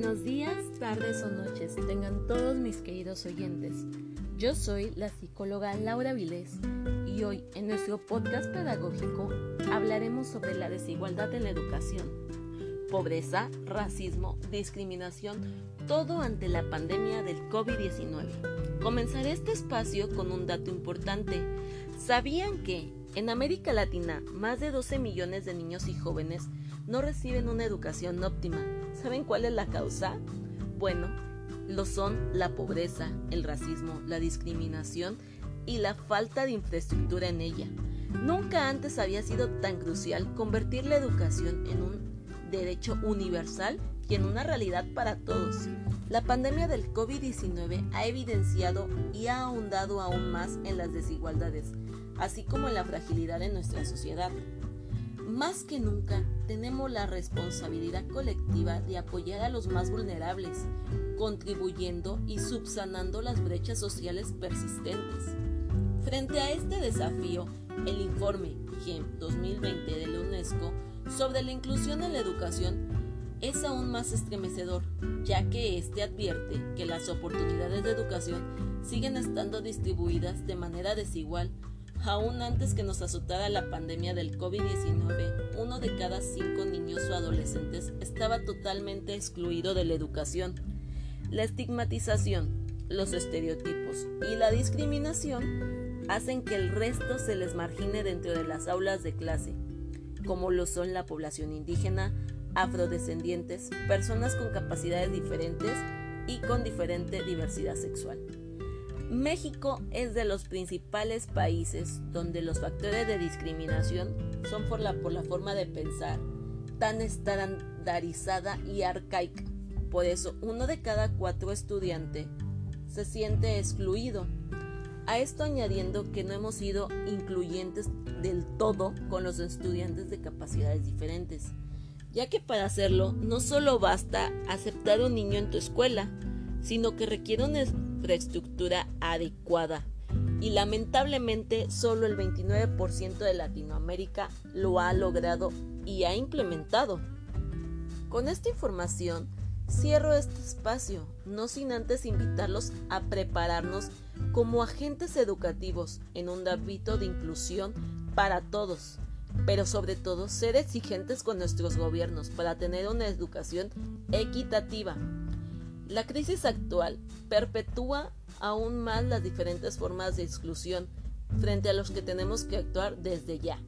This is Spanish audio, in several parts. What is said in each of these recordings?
Buenos días, tardes o noches, tengan todos mis queridos oyentes. Yo soy la psicóloga Laura Vilés y hoy en nuestro podcast pedagógico hablaremos sobre la desigualdad en la educación, pobreza, racismo, discriminación, todo ante la pandemia del COVID-19. Comenzaré este espacio con un dato importante. ¿Sabían que en América Latina más de 12 millones de niños y jóvenes no reciben una educación óptima? ¿Saben cuál es la causa? Bueno, lo son la pobreza, el racismo, la discriminación y la falta de infraestructura en ella. Nunca antes había sido tan crucial convertir la educación en un derecho universal y en una realidad para todos. La pandemia del COVID-19 ha evidenciado y ha ahondado aún más en las desigualdades, así como en la fragilidad de nuestra sociedad. Más que nunca tenemos la responsabilidad colectiva de apoyar a los más vulnerables, contribuyendo y subsanando las brechas sociales persistentes. Frente a este desafío, el informe GEM 2020 de la UNESCO sobre la inclusión en la educación es aún más estremecedor, ya que éste advierte que las oportunidades de educación siguen estando distribuidas de manera desigual Aún antes que nos azotara la pandemia del COVID-19, uno de cada cinco niños o adolescentes estaba totalmente excluido de la educación. La estigmatización, los estereotipos y la discriminación hacen que el resto se les margine dentro de las aulas de clase, como lo son la población indígena, afrodescendientes, personas con capacidades diferentes y con diferente diversidad sexual. México es de los principales países donde los factores de discriminación son por la, por la forma de pensar tan estandarizada y arcaica. Por eso, uno de cada cuatro estudiantes se siente excluido. A esto añadiendo que no hemos sido incluyentes del todo con los estudiantes de capacidades diferentes, ya que para hacerlo no solo basta aceptar un niño en tu escuela, sino que requiere un infraestructura adecuada. Y lamentablemente solo el 29% de Latinoamérica lo ha logrado y ha implementado. Con esta información cierro este espacio, no sin antes invitarlos a prepararnos como agentes educativos en un ámbito de inclusión para todos, pero sobre todo ser exigentes con nuestros gobiernos para tener una educación equitativa, la crisis actual perpetúa aún más las diferentes formas de exclusión frente a los que tenemos que actuar desde ya.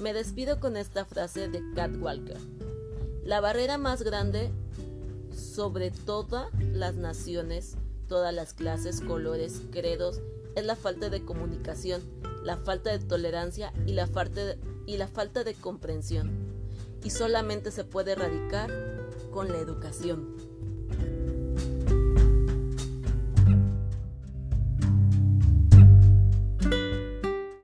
Me despido con esta frase de Cat Walker. La barrera más grande sobre todas las naciones, todas las clases, colores, credos, es la falta de comunicación, la falta de tolerancia y la falta y la falta de comprensión. Y solamente se puede erradicar con la educación.